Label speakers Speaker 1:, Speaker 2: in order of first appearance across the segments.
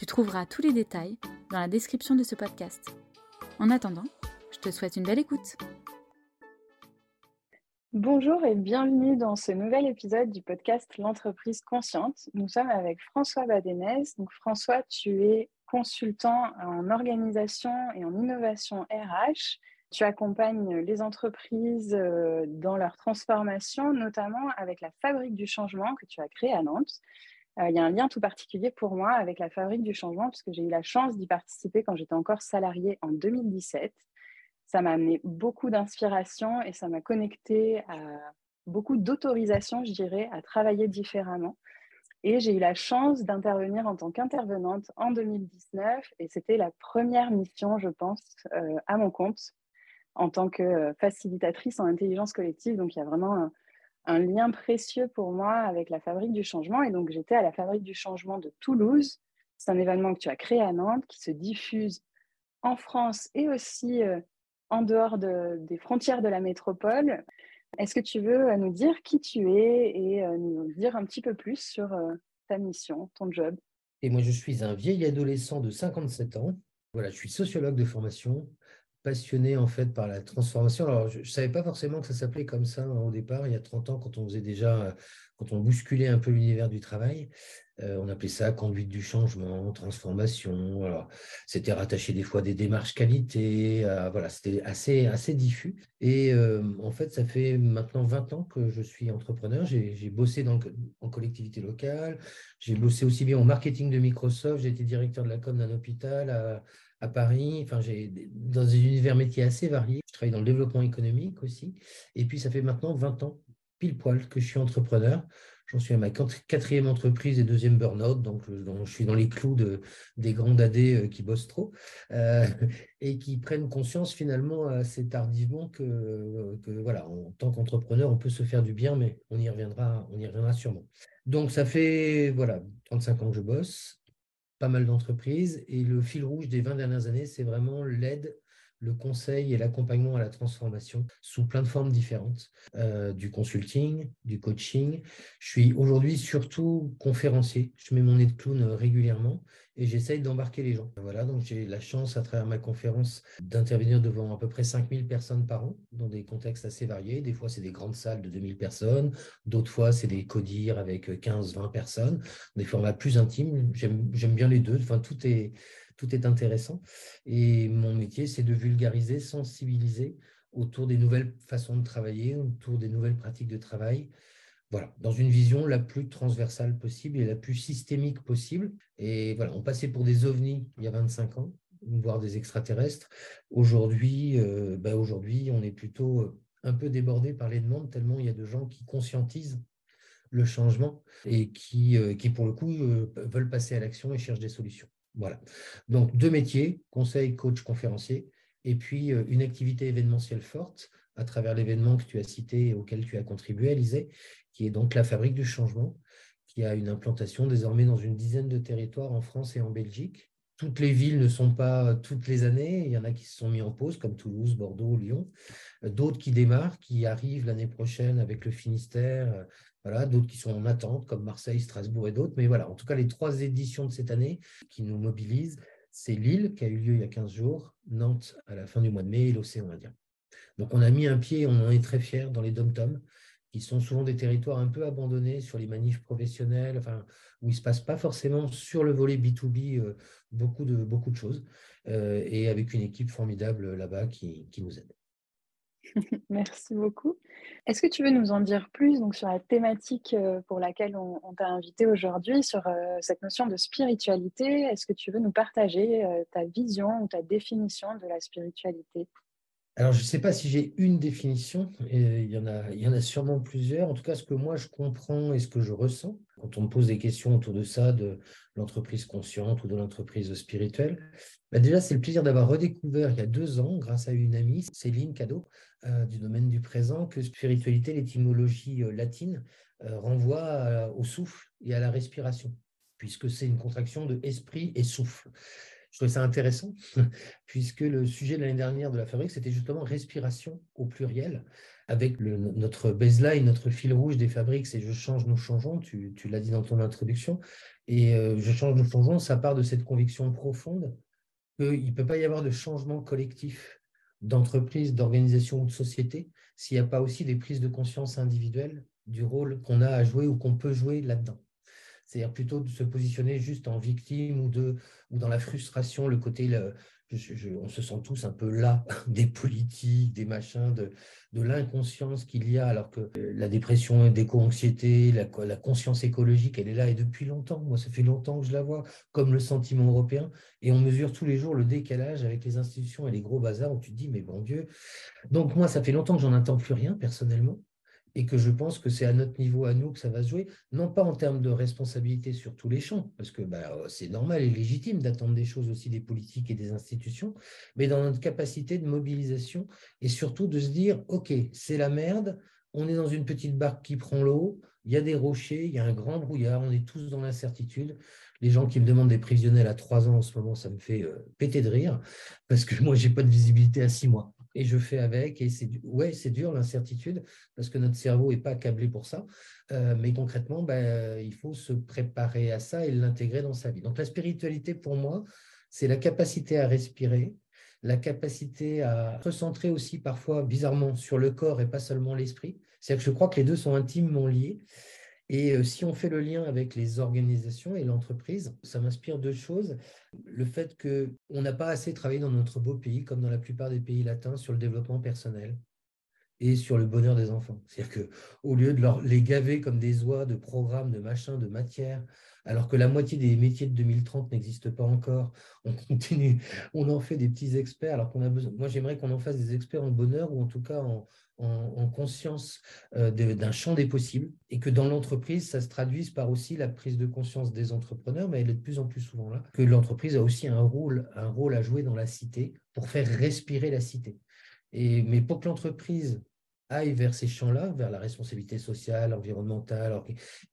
Speaker 1: Tu trouveras tous les détails dans la description de ce podcast. En attendant, je te souhaite une belle écoute.
Speaker 2: Bonjour et bienvenue dans ce nouvel épisode du podcast L'entreprise consciente. Nous sommes avec François Badenez. François, tu es consultant en organisation et en innovation RH. Tu accompagnes les entreprises euh, dans leur transformation, notamment avec la Fabrique du Changement que tu as créée à Nantes. Euh, il y a un lien tout particulier pour moi avec la Fabrique du Changement, puisque j'ai eu la chance d'y participer quand j'étais encore salariée en 2017. Ça m'a amené beaucoup d'inspiration et ça m'a connecté à beaucoup d'autorisation, je dirais, à travailler différemment. Et j'ai eu la chance d'intervenir en tant qu'intervenante en 2019 et c'était la première mission, je pense, euh, à mon compte en tant que facilitatrice en intelligence collective. Donc, il y a vraiment un, un lien précieux pour moi avec la Fabrique du Changement. Et donc, j'étais à la Fabrique du Changement de Toulouse. C'est un événement que tu as créé à Nantes, qui se diffuse en France et aussi euh, en dehors des frontières de la métropole. Est-ce que tu veux euh, nous dire qui tu es et euh, nous dire un petit peu plus sur ta mission, ton job?
Speaker 3: Et moi, je suis un vieil adolescent de 57 ans. Voilà, je suis sociologue de formation, passionné en fait par la transformation. Alors, je ne savais pas forcément que ça s'appelait comme ça hein, au départ, il y a 30 ans, quand on faisait déjà, quand on bousculait un peu l'univers du travail. Euh, on appelait ça conduite du changement, transformation. Alors, c'était rattaché des fois à des démarches qualité. voilà, c'était assez, assez diffus. Et euh, en fait, ça fait maintenant 20 ans que je suis entrepreneur. J'ai bossé dans, en collectivité locale. J'ai bossé aussi bien en marketing de Microsoft. J'ai été directeur de la com d'un hôpital. À Paris. Enfin, j'ai dans des univers métiers assez variés. Je travaille dans le développement économique aussi. Et puis, ça fait maintenant 20 ans, pile poil, que je suis entrepreneur. J'en suis à ma quatrième entreprise et deuxième burn-out, donc je suis dans les clous de, des grands AD euh, qui bossent trop euh, et qui prennent conscience finalement assez tardivement que, que voilà, en tant qu'entrepreneur, on peut se faire du bien, mais on y reviendra, on y reviendra sûrement. Donc ça fait voilà 35 ans que je bosse pas mal d'entreprises. Et le fil rouge des 20 dernières années, c'est vraiment l'aide le conseil et l'accompagnement à la transformation sous plein de formes différentes, euh, du consulting, du coaching. Je suis aujourd'hui surtout conférencier. Je mets mon nez de clown régulièrement et j'essaye d'embarquer les gens. Voilà, donc j'ai la chance à travers ma conférence d'intervenir devant à peu près 5000 personnes par an dans des contextes assez variés. Des fois, c'est des grandes salles de 2000 personnes, d'autres fois, c'est des codires avec 15-20 personnes, des formats plus intimes. J'aime bien les deux. Enfin, tout est tout est intéressant. Et mon métier, c'est de vulgariser, sensibiliser autour des nouvelles façons de travailler, autour des nouvelles pratiques de travail. Voilà, dans une vision la plus transversale possible et la plus systémique possible. Et voilà, on passait pour des ovnis il y a 25 ans, voire des extraterrestres. Aujourd'hui, euh, bah aujourd'hui, on est plutôt euh, un peu débordé par les demandes, tellement il y a de gens qui conscientisent le changement et qui, euh, qui pour le coup, veulent passer à l'action et cherchent des solutions. Voilà. Donc, deux métiers, conseil, coach, conférencier, et puis euh, une activité événementielle forte à travers l'événement que tu as cité et auquel tu as contribué, Alizé, qui est donc la Fabrique du Changement, qui a une implantation désormais dans une dizaine de territoires en France et en Belgique. Toutes les villes ne sont pas toutes les années, il y en a qui se sont mis en pause, comme Toulouse, Bordeaux, Lyon, d'autres qui démarrent, qui arrivent l'année prochaine avec le Finistère, voilà, d'autres qui sont en attente, comme Marseille, Strasbourg et d'autres. Mais voilà, en tout cas, les trois éditions de cette année qui nous mobilisent, c'est Lille, qui a eu lieu il y a 15 jours, Nantes à la fin du mois de mai et l'Océan Indien. Donc, on a mis un pied, on en est très fiers, dans les dom-toms, qui sont souvent des territoires un peu abandonnés sur les manifs professionnels, où il ne se passe pas forcément sur le volet B2B euh, beaucoup, de, choses, euh, et avec une équipe formidable là-bas qui nous aide.
Speaker 2: Merci beaucoup. Est-ce que tu veux nous en dire plus donc, sur la thématique euh, pour laquelle on, t'a invité aujourd'hui, sur euh, cette notion de spiritualité? Est-ce que tu veux nous partager euh, ta vision ou ta définition de la spiritualité?
Speaker 3: Alors, je ne sais pas si j'ai une définition, il, y en a, il y en a sûrement plusieurs. En tout cas, ce que moi je comprends et ce que je ressens, quand on me pose des questions autour de ça, de l'entreprise consciente ou de l'entreprise spirituelle, bah, déjà, c'est le plaisir d'avoir redécouvert il y a deux ans, grâce à une amie, Céline Cadeau, du domaine du présent, que spiritualité, l'étymologie euh, latine, euh, renvoie au souffle et à la respiration, puisque c'est une contraction de esprit et souffle. Je trouvais ça intéressant, puisque le sujet de l'année dernière de la fabrique, c'était justement respiration au pluriel, avec notre baseline, notre fil rouge des fabriques, c'est je change, nous changeons, tu, tu l'as dit dans ton introduction, et je change, nous changeons, ça part de cette conviction profonde qu'il ne peut pas y avoir de changement collectif d'entreprise, d'organisation ou de société s'il n'y a pas aussi des prises de conscience individuelles du rôle qu'on a à jouer ou qu'on peut jouer là-dedans. C'est-à-dire plutôt de se positionner juste en victime ou, dans la frustration, le côté on se sent tous un peu là des politiques, des machins, de, l'inconscience qu'il y a, alors que la dépression, l'éco-anxiété, la, la, conscience écologique, elle est là et depuis longtemps. Moi, ça fait longtemps que je la vois, comme le sentiment européen. Et on mesure tous les jours le décalage avec les institutions et les gros bazars où tu te dis, mais bon Dieu. Donc, moi, ça fait longtemps que j'en attends plus rien, personnellement et que je pense que c'est à notre niveau, à nous, que ça va se jouer, non pas en termes de responsabilité sur tous les champs, parce que bah, c'est normal et légitime d'attendre des choses aussi des politiques et des institutions, mais dans notre capacité de mobilisation et surtout de se dire, OK, c'est la merde, on est dans une petite barque qui prend l'eau, il y a des rochers, il y a un grand brouillard, on est tous dans l'incertitude. Les gens qui me demandent des prévisionnels à trois ans en ce moment, ça me fait euh, péter de rire, parce que moi, je n'ai pas de visibilité à six mois et je fais avec. Et c'est ouais, c'est dur l'incertitude parce que notre cerveau n'est pas câblé pour ça. Euh, mais concrètement, ben, il faut se préparer à ça et l'intégrer dans sa vie. Donc la spiritualité, pour moi, c'est la capacité à respirer, la capacité à recentrer aussi parfois bizarrement sur le corps et pas seulement l'esprit. C'est-à-dire que je crois que les deux sont intimement liés. Et si on fait le lien avec les organisations et l'entreprise, ça m'inspire deux choses. Le fait qu'on n'a pas assez travaillé dans notre beau pays, comme dans la plupart des pays latins, sur le développement personnel et sur le bonheur des enfants. C'est-à-dire qu'au lieu de les gaver comme des oies de programmes, de machins, de matières, alors que la moitié des métiers de 2030 n'existent pas encore, on continue, on en fait des petits experts, alors qu'on a besoin. Moi, j'aimerais qu'on en fasse des experts en bonheur ou en tout cas en, en, conscience euh, d'un champ des possibles et que dans l'entreprise, ça se traduise par aussi la prise de conscience des entrepreneurs, mais elle est de plus en plus souvent là, que l'entreprise a aussi un rôle, un rôle à jouer dans la cité pour faire respirer la cité. Et, mais pour que l'entreprise aille vers ces champs-là, vers la responsabilité sociale, environnementale,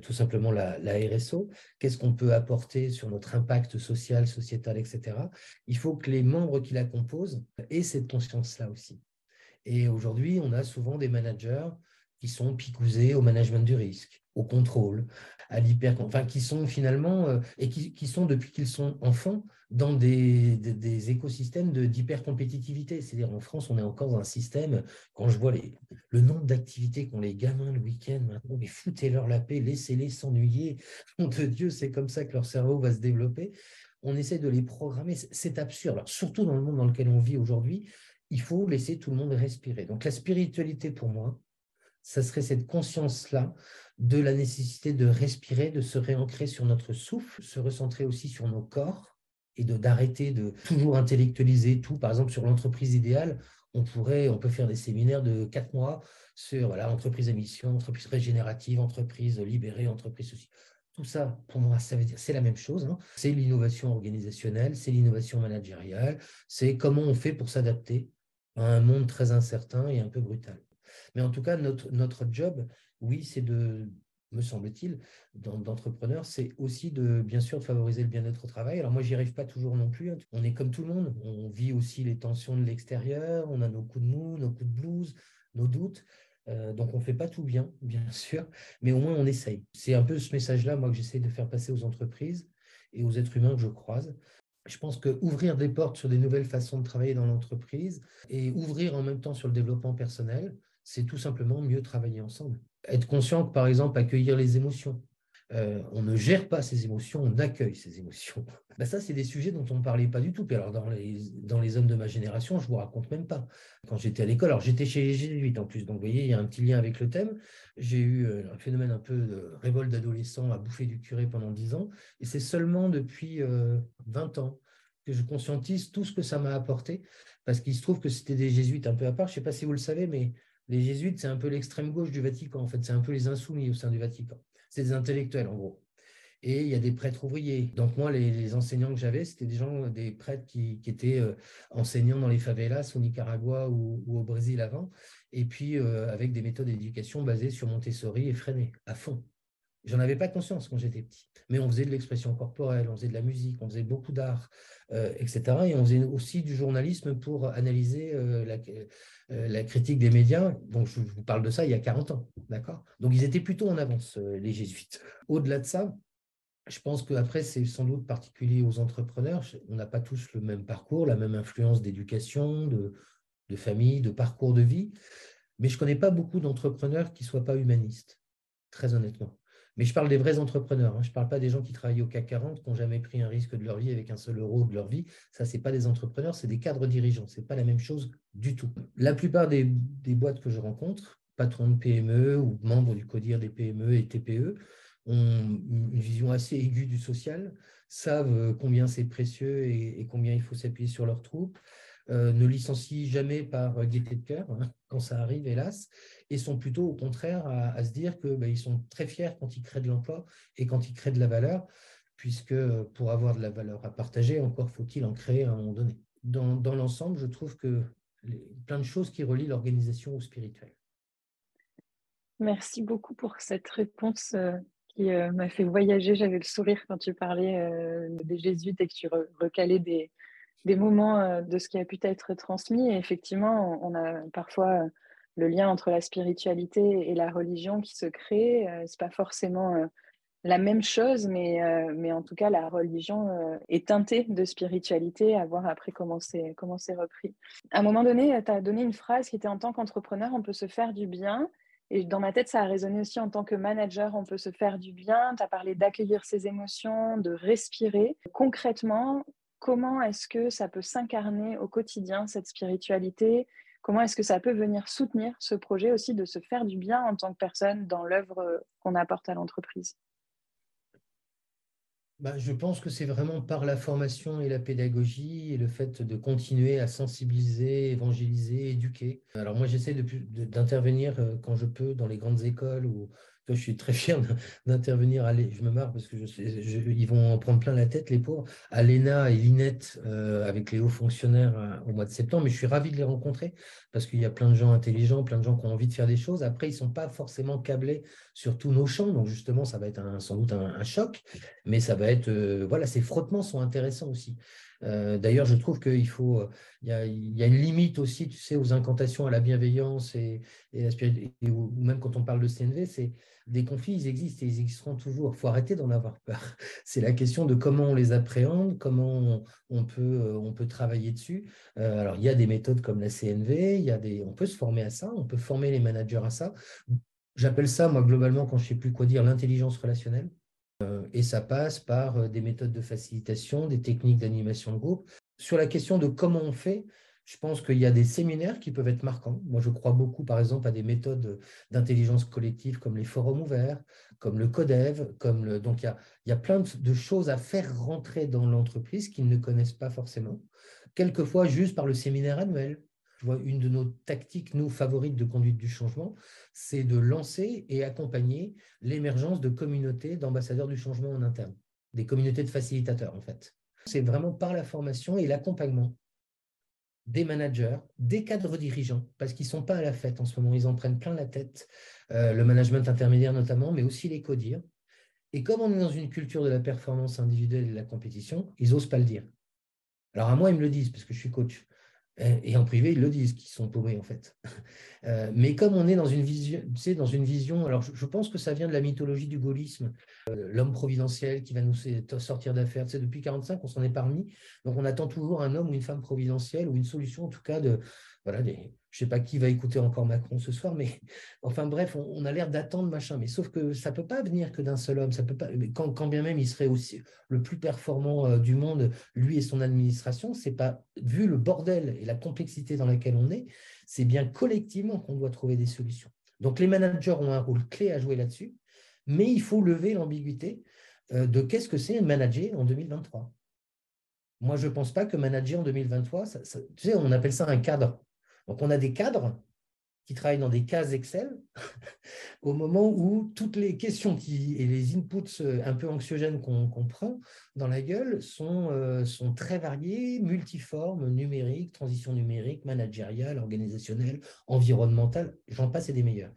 Speaker 3: tout simplement la, la RSO, qu'est-ce qu'on peut apporter sur notre impact social, sociétal, etc. Il faut que les membres qui la composent aient cette conscience-là aussi. Et aujourd'hui, on a souvent des managers qui sont picousés au management du risque, au contrôle, à l'hyper, enfin qui sont finalement euh, et qui, sont depuis qu'ils sont enfants dans des, des, écosystèmes d'hyper-compétitivité. C'est-à-dire en France, on est encore dans un système, quand je vois les, le nombre d'activités qu'ont les gamins le week-end maintenant, mais foutez-leur la paix, laissez-les s'ennuyer. Mon de Dieu, c'est comme ça que leur cerveau va se développer. On essaie de les programmer. C'est absurde. Surtout dans le monde dans lequel on vit aujourd'hui, il faut laisser tout le monde respirer. Donc la spiritualité, pour moi, ça serait cette conscience-là de la nécessité de respirer, de se réancrer sur notre souffle, se recentrer aussi sur nos corps et d'arrêter de, toujours intellectualiser tout. Par exemple, sur l'entreprise idéale, on pourrait, on peut faire des séminaires de quatre mois sur voilà, entreprise à mission, entreprise régénérative, entreprise libérée, entreprise ceci. Tout ça, pour moi, dire c'est la même chose. Hein. C'est l'innovation organisationnelle, c'est l'innovation managériale, c'est comment on fait pour s'adapter un monde très incertain et un peu brutal. Mais en tout cas, notre, notre job, oui, c'est de, me semble-t-il, d'entrepreneur, c'est aussi de, bien sûr, de favoriser le bien-être au travail. Alors moi, j'y arrive pas toujours non plus. Hein. On est comme tout le monde. On vit aussi les tensions de l'extérieur. On a nos coups de mou, nos coups de blues, nos doutes. Euh, donc on ne fait pas tout bien, bien sûr, mais au moins on essaye. C'est un peu ce message-là, moi, que j'essaie de faire passer aux entreprises et aux êtres humains que je croise je pense que ouvrir des portes sur des nouvelles façons de travailler dans l'entreprise et ouvrir en même temps sur le développement personnel, c'est tout simplement mieux travailler ensemble. Être conscient que, par exemple, accueillir les émotions, euh, on ne gère pas ses émotions, on accueille ses émotions. Ben ça, c'est des sujets dont on ne parlait pas du tout. alors, dans les, hommes de ma génération, je ne vous raconte même pas. Quand j'étais à l'école, alors j'étais chez les Jésuites en plus, donc vous voyez, il y a un petit lien avec le thème. J'ai eu euh, un phénomène un peu de révolte d'adolescents à bouffer du curé pendant 10 ans. Et c'est seulement depuis 20 euh, ans que je conscientise tout ce que ça m'a apporté, parce qu'il se trouve que c'était des jésuites un peu à part. Je ne sais pas si vous le savez, mais les jésuites, c'est un peu l'extrême gauche du Vatican, en fait, c'est un peu les insoumis au sein du Vatican. Des intellectuels, en gros. et il y a des prêtres ouvriers. Donc moi, les, enseignants que j'avais, c'était des gens, des prêtres qui, étaient euh, enseignants dans les favelas au Nicaragua ou, au Brésil avant, et puis euh, avec des méthodes d'éducation basées sur Montessori et Freinet, à fond. J'en avais pas conscience quand j'étais petit, mais on faisait de l'expression corporelle, on faisait de la musique, on faisait beaucoup d'art, euh, etc. Et on faisait aussi du journalisme pour analyser la, la, critique des médias. Donc je vous parle de ça il y a 40 ans, d'accord? Donc ils étaient plutôt en avance, les jésuites. Au-delà de ça, je pense qu'après, c'est sans doute particulier aux entrepreneurs. On n'a pas tous le même parcours, la même influence d'éducation, de, famille, de parcours de vie. Mais je ne connais pas beaucoup d'entrepreneurs qui ne soient pas humanistes, très honnêtement. Mais je parle des vrais entrepreneurs. Hein. Je ne parle pas des gens qui travaillent au CAC 40, qui n'ont jamais pris un risque de leur vie avec un seul euro de leur vie. Ça, ce n'est pas des entrepreneurs, c'est des cadres dirigeants. Ce n'est pas la même chose du tout. La plupart des, boîtes que je rencontre, patrons de PME ou membres du CODIR des PME et TPE, ont une vision assez aiguë du social, savent euh, combien c'est précieux et, combien il faut s'appuyer sur leurs troupes, euh, ne licencient jamais par gaieté de cœur, hein, quand ça arrive, hélas, et sont plutôt au contraire à, se dire qu'ils bah, sont très fiers quand ils créent de l'emploi et quand ils créent de la valeur, puisque pour avoir de la valeur à partager, encore faut-il en créer à un moment donné. Dans, dans l'ensemble, je trouve que les, plein de choses qui relient l'organisation au spirituel.
Speaker 2: Merci beaucoup pour cette réponse euh, qui euh, m'a fait voyager. J'avais le sourire quand tu parlais euh, des jésuites et que tu recalais des, des moments euh, de ce qui a pu être transmis. Et effectivement, on, a parfois le lien entre la spiritualité et la religion qui se crée. c'est pas forcément la même chose, mais, mais en tout cas, la religion est teintée de spiritualité, à voir après comment c'est repris. À un moment donné, tu as donné une phrase qui était en tant qu'entrepreneur, on peut se faire du bien. Et dans ma tête, ça a résonné aussi en tant que manager, on peut se faire du bien. Tu as parlé d'accueillir ses émotions, de respirer. Concrètement, comment est-ce que ça peut s'incarner au quotidien, cette spiritualité? Comment est-ce que ça peut venir soutenir ce projet aussi de se faire du bien en tant que personne dans l'œuvre qu'on apporte à l'entreprise?
Speaker 3: Bah, je pense que c'est vraiment par la formation et la pédagogie et le fait de continuer à sensibiliser, évangéliser, éduquer. Alors moi, j'essaie d'intervenir euh, quand je peux dans les grandes écoles ou je suis très fier d'intervenir. Je me marre parce que ils vont en prendre plein la tête, les pauvres, à l'ENA et l'INET euh, avec les hauts fonctionnaires euh, au mois de septembre. Mais je suis ravi de les rencontrer parce qu'il y a plein de gens intelligents, plein de gens qui ont envie de faire des choses. Après, ils ne sont pas forcément câblés sur tous nos champs. Donc, justement, ça va être sans doute un, choc. Mais ça va être. Euh, voilà, ces frottements sont intéressants aussi. D'ailleurs, je trouve qu'il faut, il y, a, une limite aussi, tu sais, aux incantations à la bienveillance et, ou même quand on parle de CNV, c'est des conflits, ils existent et ils existeront toujours. Il faut arrêter d'en avoir peur. C'est la question de comment on les appréhende, comment on, peut, euh, on peut travailler dessus. Euh, alors, il y a des méthodes comme la CNV, il y a des, on peut se former à ça, on peut former les managers à ça. J'appelle ça, moi, globalement, quand je ne sais plus quoi dire, l'intelligence relationnelle. Euh, et ça passe par des méthodes de facilitation, des techniques d'animation de groupe. Sur la question de comment on fait, je pense qu'il y a des séminaires qui peuvent être marquants. Moi, je crois beaucoup, par exemple, à des méthodes d'intelligence collective comme les forums ouverts, comme le CODEV. Comme le... Donc, il y, a, plein de choses à faire rentrer dans l'entreprise qu'ils ne connaissent pas forcément, quelquefois juste par le séminaire annuel. Je vois une de nos tactiques, nous, favorites de conduite du changement, c'est de lancer et accompagner l'émergence de communautés d'ambassadeurs du changement en interne, des communautés de facilitateurs, en fait. C'est vraiment par la formation et l'accompagnement des managers, des cadres dirigeants, parce qu'ils ne sont pas à la fête en ce moment, ils en prennent plein la tête, euh, le management intermédiaire notamment, mais aussi les codires. Et comme on est dans une culture de la performance individuelle et de la compétition, ils n'osent pas le dire. Alors à moi, ils me le disent, parce que je suis coach. Euh, et en privé, ils le disent qu'ils sont paumés, en fait. Euh, mais comme on est dans une vision, tu dans une vision, alors je, pense que ça vient de la mythologie du gaullisme, euh, l'homme providentiel qui va nous sortir d'affaires. Tu sais, depuis 45, on s'en est parmi. Donc on attend toujours un homme ou une femme providentielle ou une solution, en tout cas, de, je ne sais pas qui va écouter encore Macron ce soir, mais enfin bref, on, a l'air d'attendre machin. Mais sauf que ça ne peut pas venir que d'un seul homme. Ça peut pas, quand, bien même il serait aussi le plus performant euh, du monde, lui et son administration, c'est pas vu le bordel et la complexité dans laquelle on est, c'est bien collectivement qu'on doit trouver des solutions. Donc les managers ont un rôle clé à jouer là-dessus, mais il faut lever l'ambiguïté euh, de qu'est-ce que c'est manager en 2023. Moi, je ne pense pas que manager en 2023, tu sais, on appelle ça un cadre. Donc, on a des cadres qui travaille dans des cases Excel, au moment où toutes les questions et les inputs euh, un peu anxiogènes qu'on prend dans la gueule sont, euh, sont très variés, multiformes, numériques, transition numérique, managériale, organisationnelle, environnementale, j'en passe et des meilleurs.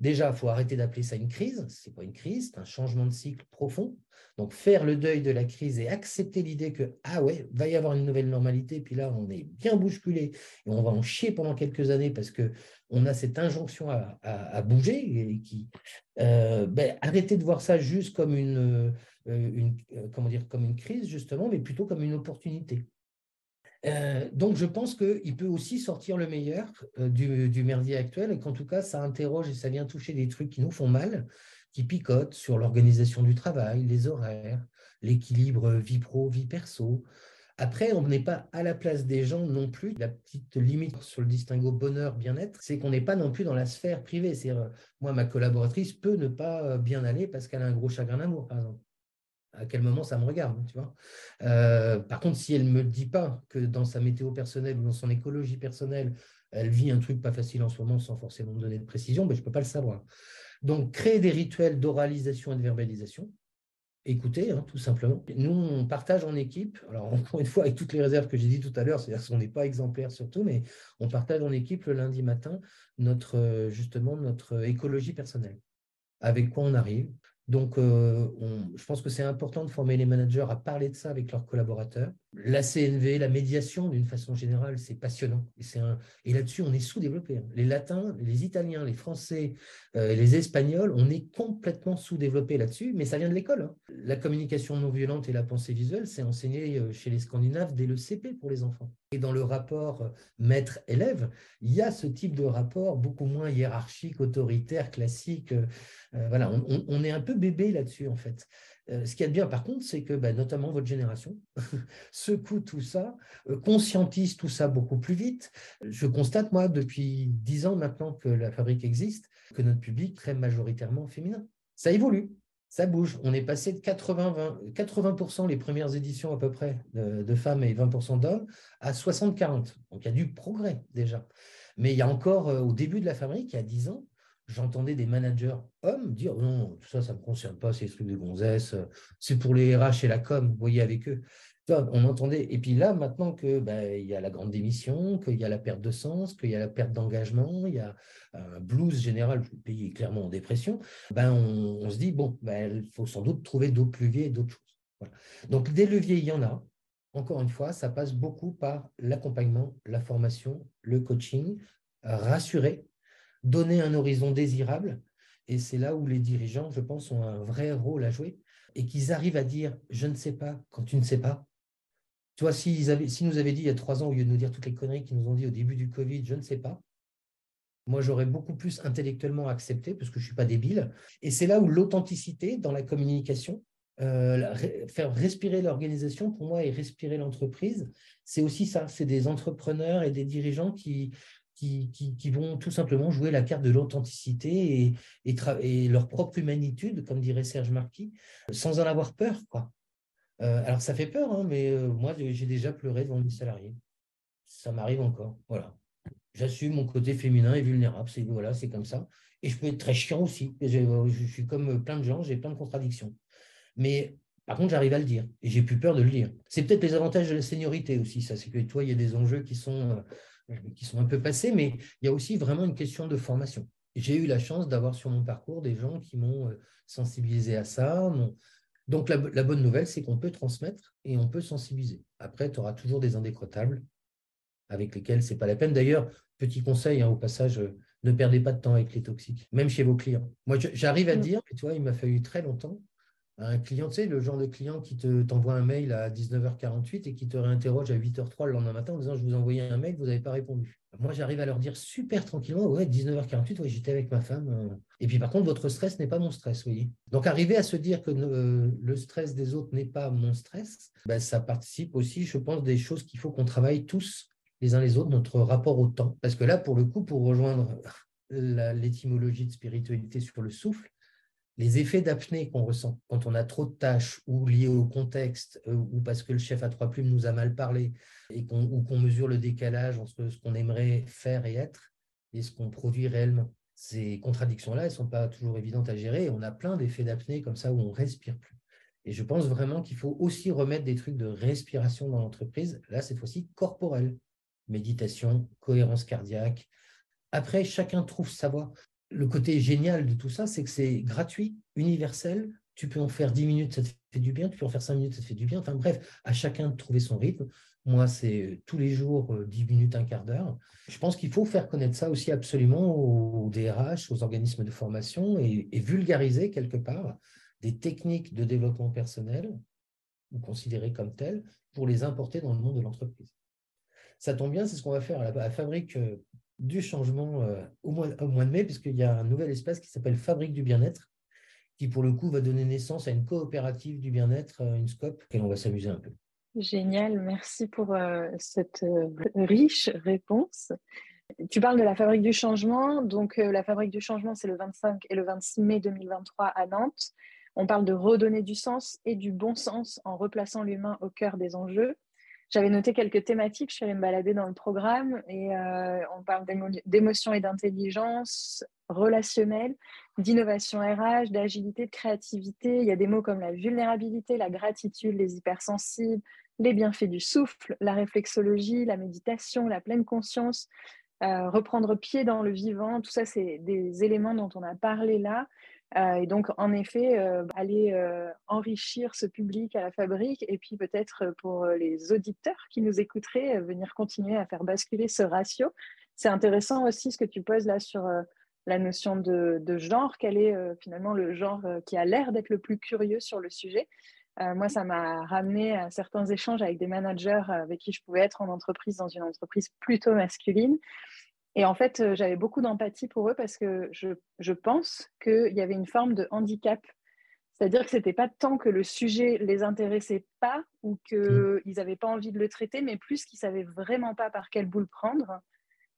Speaker 3: Déjà, il faut arrêter d'appeler ça une crise. Ce n'est pas une crise, c'est un changement de cycle profond. Donc, faire le deuil de la crise et accepter l'idée que, ah ouais, va y avoir une nouvelle normalité, puis là, on est bien bousculé et on va en chier pendant quelques années parce qu'on a cette injonction à, bouger. Et qui, euh, ben, de voir ça juste comme une, euh, euh, comment dire, comme une crise, justement, mais plutôt comme une opportunité. Euh, donc, je pense qu'il peut aussi sortir le meilleur euh, du, merdier actuel et qu'en tout cas, ça interroge et ça vient toucher des trucs qui nous font mal, qui picotent sur l'organisation du travail, les horaires, l'équilibre vie pro, vie perso. Après, on n'est pas à la place des gens non plus. La petite limite sur le distinguo bonheur-bien-être, c'est qu'on n'est pas non plus dans la sphère privée. C'est moi, ma collaboratrice peut ne pas euh, bien aller parce qu'elle a un gros chagrin d'amour, par exemple à quel moment ça me regarde, tu vois. Euh, par contre, si elle ne me dit pas que dans sa météo personnelle ou dans son écologie personnelle, elle vit un truc pas facile en ce moment sans forcément me donner de précision, ben, je ne peux pas le savoir. Donc, créer des rituels d'oralisation et de verbalisation. Écoutez, hein, tout simplement. Nous, on partage en équipe. Alors, encore une fois, avec toutes les réserves que j'ai dit tout à l'heure, c'est-à-dire qu'on n'est pas exemplaire surtout, mais on partage en équipe le lundi matin notre, euh, justement, notre écologie personnelle. Avec quoi on arrive, donc, euh, je pense que c'est important de former les managers à parler de ça avec leurs collaborateurs. La CNV, la médiation, d'une façon générale, c'est passionnant. Et, là-dessus, on est sous-développé. Hein. Les Latins, les Italiens, les Français, euh, les Espagnols, on est complètement sous-développé là-dessus, mais ça vient de l'école. Hein. La communication non violente et la pensée visuelle, c'est enseigné euh, chez les Scandinaves dès le CP pour les enfants. Et dans le rapport maître-élève, il y a ce type de rapport beaucoup moins hiérarchique, autoritaire, classique. voilà, on est un peu bébé là-dessus, en fait. Euh, ce qui est bien, par contre, c'est que bah, notamment votre génération secoue tout ça, euh, conscientise tout ça beaucoup plus vite. Je constate, moi, depuis dix ans maintenant que la fabrique existe, que notre public est très majoritairement féminin. Ça évolue, ça bouge. On est passé de 80, 80 les premières éditions à peu près de, femmes et 20 d'hommes à 60-40. Donc il y a du progrès déjà. Mais il y a encore, euh, au début de la fabrique, il y a 10 ans, j'entendais des managers hommes dire non, tout ça, ça ne me concerne pas, c'est des trucs de gonzesse, c'est pour les RH et la com, vous voyez avec eux. On entendait, et puis là, maintenant qu'il ben, y a la grande démission, qu'il y a la perte de sens, qu'il y a la perte d'engagement, il y a un blues général, le pays est clairement en dépression, ben, on, se dit, bon, ben, il faut sans doute trouver d'autres leviers et d'autres choses. Donc, des leviers, il y en a. Encore une fois, ça passe beaucoup par l'accompagnement, la formation, le coaching, rassurer donner un horizon désirable. Et c'est là où les dirigeants, je pense, ont un vrai rôle à jouer et qu'ils arrivent à dire je ne sais pas quand tu ne sais pas. Tu vois, s'ils avaient, nous avaient dit il y a trois ans, au lieu de nous dire toutes les conneries qu'ils nous ont dit au début du Covid, je ne sais pas, moi j'aurais beaucoup plus intellectuellement accepté parce que je ne suis pas débile. Et c'est là où l'authenticité dans la communication, euh, faire respirer l'organisation pour moi et respirer l'entreprise, c'est aussi ça. C'est des entrepreneurs et des dirigeants qui, qui, vont tout simplement jouer la carte de l'authenticité et, leur propre humanitude, comme dirait Serge Marquis, sans en avoir peur. Quoi. Euh, alors ça fait peur, hein, mais euh, moi j'ai déjà pleuré devant mes salariés. Ça m'arrive encore. Voilà. J'assume mon côté féminin et vulnérable. C'est voilà, comme ça. Et je peux être très chiant aussi. Je, je suis comme plein de gens, j'ai plein de contradictions. Mais par contre, j'arrive à le dire et j'ai plus peur de le dire. C'est peut-être les avantages de la seniorité aussi, ça. C'est que toi, il y a des enjeux qui sont euh, qui sont un peu passés, mais il y a aussi vraiment une question de formation. J'ai eu la chance d'avoir sur mon parcours des gens qui m'ont euh, sensibilisé à ça. Donc, la, bonne nouvelle, c'est qu'on peut transmettre et on peut sensibiliser. Après, tu auras toujours des indécrottables avec lesquels c'est pas la peine. D'ailleurs, petit conseil hein, au passage, euh, ne perdez pas de temps avec les toxiques, même chez vos clients. Moi, j'arrive à mm. dire, tu vois, il m'a fallu très longtemps, un client, tu sais, le genre de client qui te, t'envoie un mail à 19h48 et qui te réinterroge à 8h03 le lendemain matin en disant Je vous ai envoyé un mail, vous n'avez pas répondu. Moi, j'arrive à leur dire super tranquillement Ouais, 19h48, ouais, j'étais avec ma femme. Euh. Et puis, par contre, votre stress n'est pas mon stress, voyez. Donc, arriver à se dire que euh, le stress des autres n'est pas mon stress, ben, ça participe aussi, je pense, des choses qu'il faut qu'on travaille tous les uns les autres, notre rapport au temps. Parce que là, pour le coup, pour rejoindre l'étymologie de spiritualité sur le souffle, les effets d'apnée qu'on ressent quand on a trop de tâches ou liés au contexte euh, ou parce que le chef à trois plumes nous a mal parlé et qu'on, ou mesure le décalage entre ce qu'on aimerait faire et être, et ce qu'on produit réellement. Ces contradictions-là, elles ne sont pas toujours évidentes à gérer. On a plein d'effets d'apnée comme ça où on respire plus. Et je pense vraiment qu'il faut aussi remettre des trucs de respiration dans l'entreprise, là, cette fois-ci. Méditation, cohérence cardiaque. Après, chacun trouve sa voie. Le côté génial de tout ça, c'est que c'est gratuit, universel. Tu peux en faire 10 minutes, ça te fait du bien. Tu peux en faire 5 minutes, ça te fait du bien. Enfin bref, à chacun de trouver son rythme. Moi, c'est tous les jours 10 euh, minutes, un quart d'heure. Je pense qu'il faut faire connaître ça aussi absolument aux DRH, aux organismes de formation et, et vulgariser quelque part des techniques de développement personnel, ou considérées comme telles, pour les importer dans le monde de l'entreprise. Ça tombe bien, c'est ce qu'on va faire à la, Fabrique euh, du changement euh, au, mois, de mai, puisqu'il y a un nouvel espace qui s'appelle Fabrique du bien-être, qui pour le coup va donner naissance à une coopérative du bien-être, euh, une SCOP, auquel on va s'amuser un peu.
Speaker 2: Génial, merci pour cette riche réponse. Tu parles de la Fabrique du Changement. Donc, la Fabrique du Changement, c'est le 25 et le 26 mai 2023 à Nantes. On parle de redonner du sens et du bon sens en replaçant l'humain au cœur des enjeux. J'avais noté quelques thématiques, je suis allée me balader dans le programme et euh, on parle d'émotion et d'intelligence relationnelle, d'innovation RH, d'agilité, de créativité. Il y a des mots comme la vulnérabilité, la gratitude, les hypersensibles, les bienfaits du souffle, la réflexologie, la méditation, la pleine conscience, euh, reprendre pied dans le vivant. Tout ça, c'est des éléments dont on a parlé là. Euh, et donc, en effet, euh, aller euh, enrichir ce public à la fabrique et puis peut-être pour les auditeurs qui nous écouteraient, venir continuer à faire basculer ce ratio. C'est intéressant aussi ce que tu poses là sur la notion de, genre. Quel est finalement le genre qui a l'air d'être le plus curieux sur le sujet? Moi, ça m'a ramené à certains échanges avec des managers avec qui je pouvais être en entreprise, dans une entreprise plutôt masculine. Et en fait, euh, j'avais beaucoup d'empathie pour eux parce que je, je pense qu'il y avait une forme de handicap. C'est-à-dire que ce n'était pas tant que le sujet les intéressait pas ou qu'ils mmh. n'avaient pas envie de le traiter, mais plus qu'ils ne savaient vraiment pas par quel bout le prendre.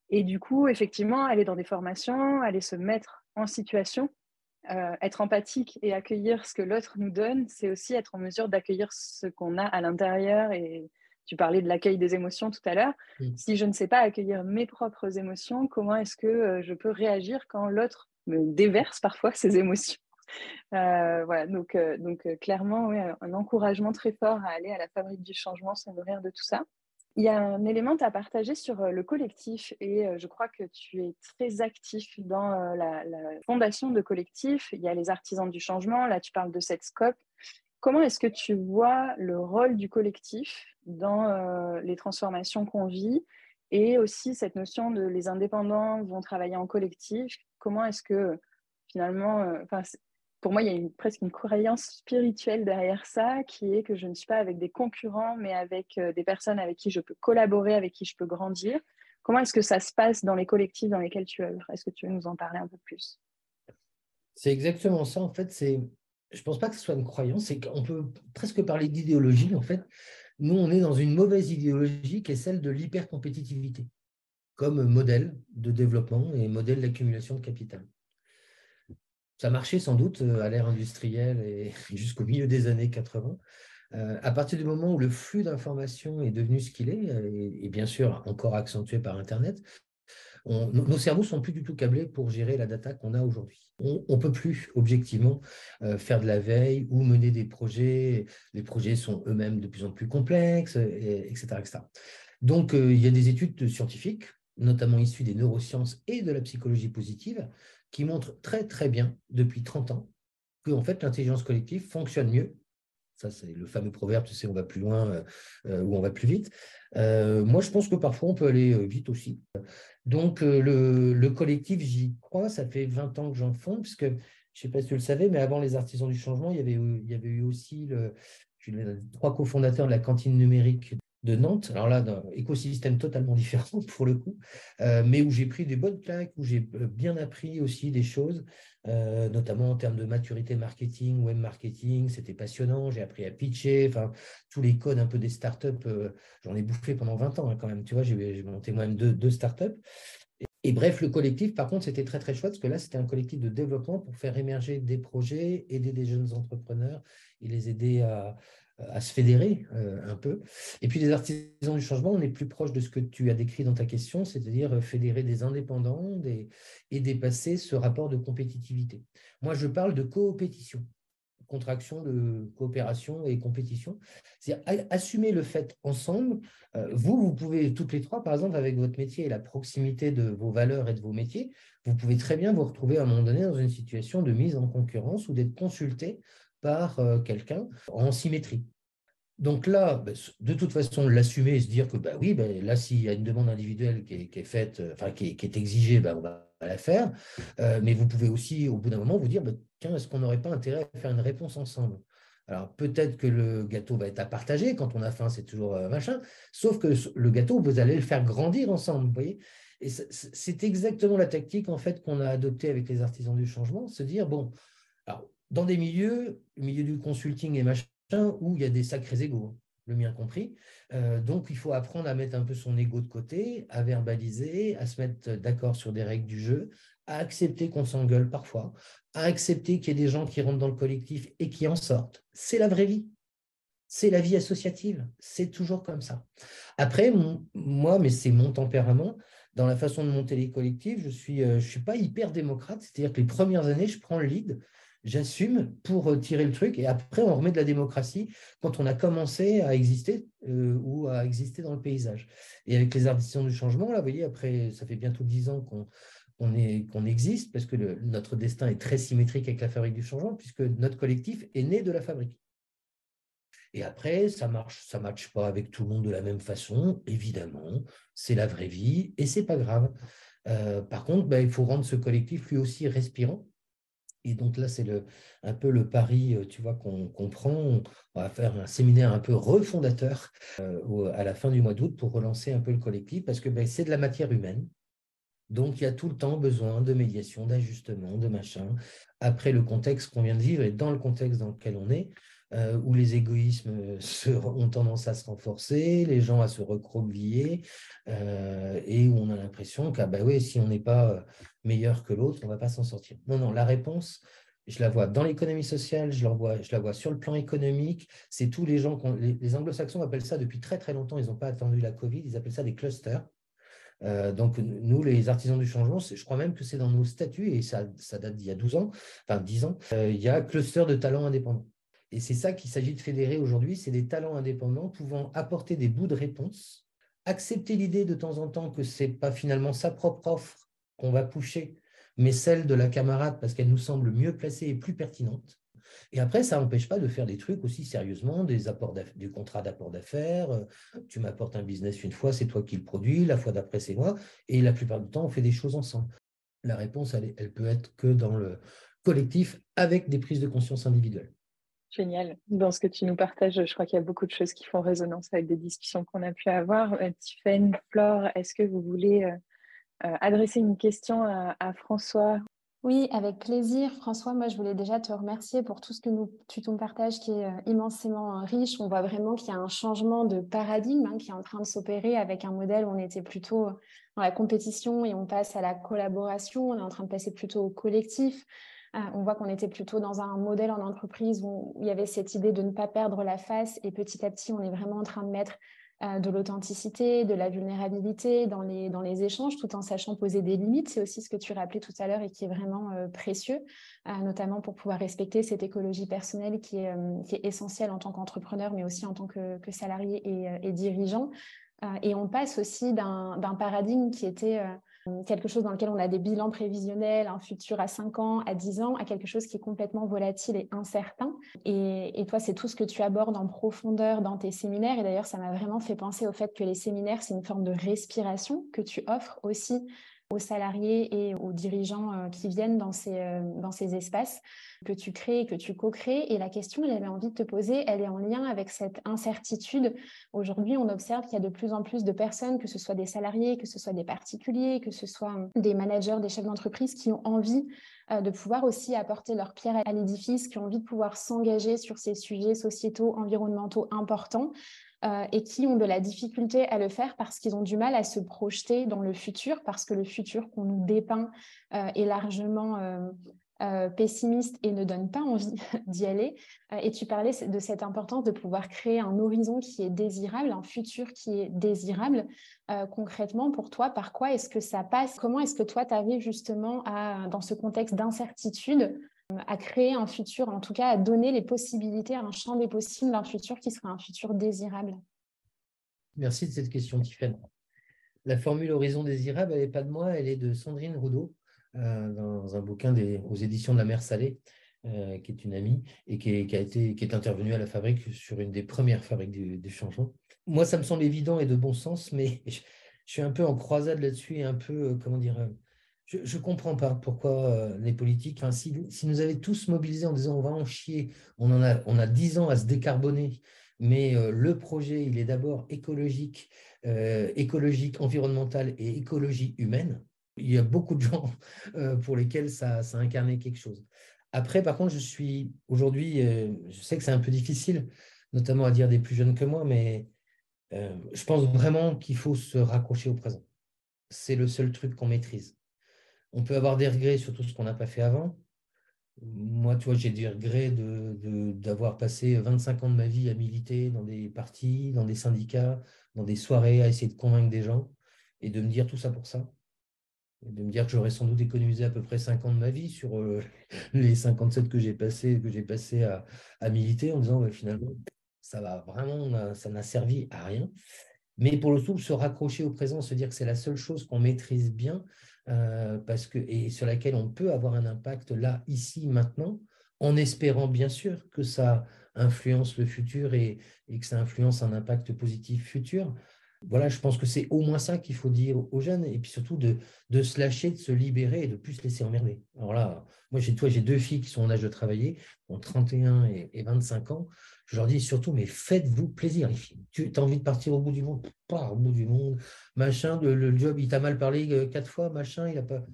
Speaker 2: Et du coup, effectivement, aller dans des formations, aller se mettre en situation, euh, être empathique et accueillir ce que l'autre nous donne, c'est aussi être en mesure d'accueillir ce qu'on a à l'intérieur et, tu parlais de l'accueil des émotions tout à l'heure. Si je ne sais pas accueillir mes propres émotions, comment est-ce que euh, je peux réagir quand l'autre me déverse parfois ses émotions? Euh, voilà, donc, euh, donc clairement, un encouragement très fort à aller à la fabrique du changement, se nourrir de tout ça. Il y a un élément à partager sur le collectif et je crois que tu es très actif dans la, la, fondation de collectif. Il y a les artisans du changement, là tu parles de cette scope. Comment est-ce que tu vois le rôle du collectif dans euh, les transformations qu'on vit et aussi cette notion de les indépendants vont travailler en collectif? Comment est-ce que finalement, euh, pour moi, il y a presque une croyance spirituelle derrière ça qui est que je ne suis pas avec des concurrents, mais avec euh, des personnes avec qui je peux collaborer, avec qui je peux grandir. Comment est-ce que ça se passe dans les collectifs dans lesquels tu œuvres? Est-ce que tu veux nous en parler un peu plus?
Speaker 3: C'est exactement ça. En fait, c'est je ne pense pas que ce soit une croyance, c'est qu'on peut presque parler d'idéologie. En fait, nous, on est dans une mauvaise idéologie qui est celle de l'hypercompétitivité comme modèle de développement et modèle d'accumulation de capital. Ça marchait sans doute euh, à l'ère industrielle et jusqu'au milieu des années 80. Euh, à partir du moment où le flux d'informations est devenu ce qu'il est, euh, et, bien sûr encore accentué par Internet, nos cerveaux sont plus du tout câblés pour gérer la data qu'on a aujourd'hui. On ne peut plus objectivement euh, faire de la veille ou mener des projets. Les projets sont eux-mêmes de plus en plus complexes, etc., Donc, euh, il y a des études scientifiques, notamment issues des neurosciences et de la psychologie positive, qui montrent très, très bien, depuis 30 ans, que en fait, l'intelligence collective fonctionne mieux ça, c'est le fameux proverbe, tu sais, on va plus loin euh, ou on va plus vite. Moi, je pense que parfois, on peut aller vite aussi. Donc, le, collectif, j'y crois. Ça fait 20 ans que j'en fonde, puisque je ne sais pas si tu le savais, mais avant les artisans du changement, il y avait, il y avait eu aussi le, trois cofondateurs de la cantine numérique de Nantes, alors là, d'un écosystème totalement différent pour le coup, euh, mais où j'ai pris des bonnes claques, où j'ai euh, bien appris aussi des choses, euh, notamment en termes de maturité marketing, web marketing, c'était passionnant, j'ai appris à pitcher, enfin, tous les codes un peu des startups, j'en ai bouffé pendant 20 ans hein, quand même, tu vois, j'ai monté moi-même deux, startups. Et, et bref, le collectif, par contre, c'était très très chouette, parce que là, c'était un collectif de développement pour faire émerger des projets, aider des jeunes entrepreneurs et les aider à à se fédérer un peu. Et puis les artisans du changement, on est plus proche de ce que tu as décrit dans ta question, c'est-à-dire fédérer des indépendants et dépasser ce rapport de compétitivité. Moi, je parle de coopétition contraction de coopération et compétition. C'est assumer le fait ensemble. Euh, vous, vous pouvez toutes les trois, par exemple, avec votre métier et la proximité de vos valeurs et de vos métiers, vous pouvez très bien vous retrouver à un moment donné dans une situation de mise en concurrence ou d'être consulté par euh, quelqu'un en symétrie. Donc là, ben, de toute façon, l'assumer et se dire que bah oui, ben, là, s'il y a une demande individuelle qui est, faite, euh, enfin qui est, exigée, ben, on va la faire. mais vous pouvez aussi, au bout d'un moment, vous dire tiens, est-ce qu'on n'aurait pas intérêt à faire une réponse ensemble? Alors peut-être que le gâteau va être à partager, quand on a faim, c'est toujours euh, machin, sauf que le gâteau, vous allez le faire grandir ensemble, voyez? Et c'est exactement la tactique en fait qu'on a adoptée avec les artisans du changement, se dire, bon, alors dans des milieux, le milieu du consulting et machin, où il y a des sacrés égaux, le mien compris, euh, donc il faut apprendre à mettre un peu son ego de côté, à verbaliser, à se mettre d'accord sur des règles du jeu, à accepter qu'on s'engueule parfois, à accepter qu'il y ait des gens qui rentrent dans le collectif et qui en sortent. C'est la vraie vie. C'est la vie associative. C'est toujours comme ça. Après, moi, mais c'est mon tempérament, dans la façon de monter les collectifs, je ne suis, euh, suis pas hyper démocrate. C'est-à-dire que les premières années, je prends le lead, j'assume pour euh, tirer le truc et après, on remet de la démocratie quand on a commencé à exister euh, ou à exister dans le paysage. Et avec les artisans du changement, là, vous voyez, après, ça fait bientôt dix ans qu'on existe, parce que notre destin est très symétrique avec la fabrique du changement, puisque notre collectif est né de la fabrique. Et après, ça marche, ça matche pas avec tout le monde de la même façon, évidemment, c'est la vraie vie, et c'est pas grave. Euh, par contre, ben, il faut rendre ce collectif lui aussi respirant. Et donc là, c'est un peu le pari, tu vois, qu'on prend. On va faire un séminaire un peu refondateur à la fin du mois d'août pour relancer un peu le collectif, parce que ben, c'est de la matière humaine. Donc, il y a tout le temps besoin de médiation, d'ajustement, de machin. Après le contexte qu'on vient de vivre et dans le contexte dans lequel on est, euh, où les égoïsmes euh, ont tendance à se renforcer, les gens à se recroqueviller, euh, et où on a l'impression que bah oui, si on n'est pas meilleur que l'autre, on ne va pas s'en sortir. Non, non, la réponse, je la vois dans l'économie sociale, je la, vois, je la vois sur le plan économique. C'est tous les gens, les, anglo-saxons appellent ça depuis très très longtemps, ils n'ont pas attendu la Covid, ils appellent ça des clusters. Donc, nous, les artisans du changement, je crois même que c'est dans nos statuts, et ça, date d'il y a 12 ans, enfin 10 ans, il y a cluster de talents indépendants. Et c'est ça qu'il s'agit de fédérer aujourd'hui, c'est des talents indépendants pouvant apporter des bouts de réponse, accepter l'idée de temps en temps que ce n'est pas finalement sa propre offre qu'on va pousser, mais celle de la camarade parce qu'elle nous semble mieux placée et plus pertinente. Et après, ça n'empêche pas de faire des trucs aussi sérieusement, des, apports des contrats d'apport d'affaires. Euh, tu m'apportes un business une fois, c'est toi qui le produis, la fois d'après, c'est moi. Et la plupart du temps, on fait des choses ensemble. La réponse, elle, elle peut être que dans le collectif avec des prises de conscience individuelles.
Speaker 2: Génial. Dans ce que tu nous partages, je crois qu'il y a beaucoup de choses qui font résonance avec des discussions qu'on a pu avoir. Euh, Tiffaine, Flore, est-ce que vous voulez euh, adresser une question à François?
Speaker 4: Oui, avec plaisir. François, moi, je voulais déjà te remercier pour tout ce que nous, tu nous partages qui est euh, immensément euh, riche. On voit vraiment qu'il y a un changement de paradigme hein, qui est en train de s'opérer avec un modèle où on était plutôt euh, dans la compétition et on passe à la collaboration. On est en train de passer plutôt au collectif. On voit qu'on était plutôt dans un modèle en entreprise où il y avait cette idée de ne pas perdre la face et petit à petit, on est vraiment en train de mettre euh, de l'authenticité, de la vulnérabilité dans les, dans les échanges, tout en sachant poser des limites. C'est aussi ce que tu rappelais tout à l'heure et qui est vraiment euh, précieux, euh, notamment pour pouvoir respecter cette écologie personnelle qui est, essentielle en tant qu'entrepreneur, mais aussi en tant que, salarié et dirigeant. et on passe aussi d'un paradigme qui était quelque chose dans lequel on a des bilans prévisionnels, un futur à 5 ans, à 10 ans, à quelque chose qui est complètement volatile et incertain. Et, toi, c'est tout ce que tu abordes en profondeur dans tes séminaires. Et d'ailleurs, ça m'a vraiment fait penser au fait que les séminaires, c'est une forme de respiration que tu offres aussi aux salariés et aux dirigeants euh, qui viennent dans ces, euh, dans ces espaces que tu crées, que tu co-crées. Et la question que j'avais envie de te poser, elle est en lien avec cette incertitude. Aujourd'hui, on observe qu'il y a de plus en plus de personnes, que ce soit des salariés, que ce soit des particuliers, que ce soit des managers, des chefs d'entreprise, qui ont envie euh, de pouvoir aussi apporter leur pierre à l'édifice, qui ont envie de pouvoir s'engager sur ces sujets sociétaux, environnementaux importants. Euh, et qui ont de la difficulté à le faire parce qu'ils ont du mal à se projeter dans le futur, parce que le futur qu'on nous dépeint euh, est largement euh, pessimiste et ne donne pas envie d'y aller. Et tu parlais de cette importance de pouvoir créer un horizon qui est désirable, un futur qui est désirable. Concrètement, pour toi, par quoi est-ce que ça passe? Comment est-ce que toi, tu arrives justement à, dans ce contexte d'incertitude à créer un futur, en tout cas à donner les possibilités, un champ des possibles d'un futur qui sera un futur désirable
Speaker 3: Merci de cette question, Tiffany. La formule horizon désirable, elle n'est pas de moi, elle est de Sandrine Roudot euh, dans un bouquin des, aux éditions de la mer Salée, euh, qui est une amie et qui est, intervenue à la fabrique sur une des premières fabriques des changements. Moi, ça me semble évident et de bon sens, mais je, suis un peu en croisade là-dessus et un peu, euh, comment dire, je ne comprends pas pourquoi les politiques, enfin, si, nous avaient tous mobilisé en disant on va en chier, on, en a, on a 10 ans à se décarboner, mais le projet, il est d'abord écologique, écologique, environnemental et écologie humaine il y a beaucoup de gens euh, pour lesquels ça, ça a incarné quelque chose. Après, par contre, je suis aujourd'hui, euh, je sais que c'est un peu difficile, notamment à dire des plus jeunes que moi, mais euh, je pense vraiment qu'il faut se raccrocher au présent. C'est le seul truc qu'on maîtrise. On peut avoir des regrets sur tout ce qu'on n'a pas fait avant. Moi, tu vois, j'ai des regrets d'avoir de, passé 25 ans de ma vie à militer dans des partis, dans des syndicats, dans des soirées, à essayer de convaincre des gens et de me dire tout ça pour ça de me dire que j'aurais sans doute économisé à peu près 5 ans de ma vie sur euh, les 57 que j'ai passé, que j'ai passé à, militer en disant finalement ça va vraiment, ça n'a servi à rien. Mais pour le tout, se raccrocher au présent, se dire que c'est la seule chose qu'on maîtrise bien, euh, parce que, et sur laquelle on peut avoir un impact là, ici, maintenant, en espérant bien sûr que ça influence le futur et, et que ça influence un impact positif futur. Voilà, je pense que c'est au moins ça qu'il faut dire aux jeunes, et puis surtout de, de, se lâcher, de se libérer et de plus se laisser emmerder. Alors là, moi, j'ai, toi, j'ai deux filles qui sont en âge de travailler, ont 31 et, 25 ans. Je leur dis surtout, mais faites-vous plaisir, les filles. Tu as envie de partir au bout du monde? Pas au bout du monde. Machin, le, job, il t'a mal parlé euh, quatre fois, machin, il n'a pas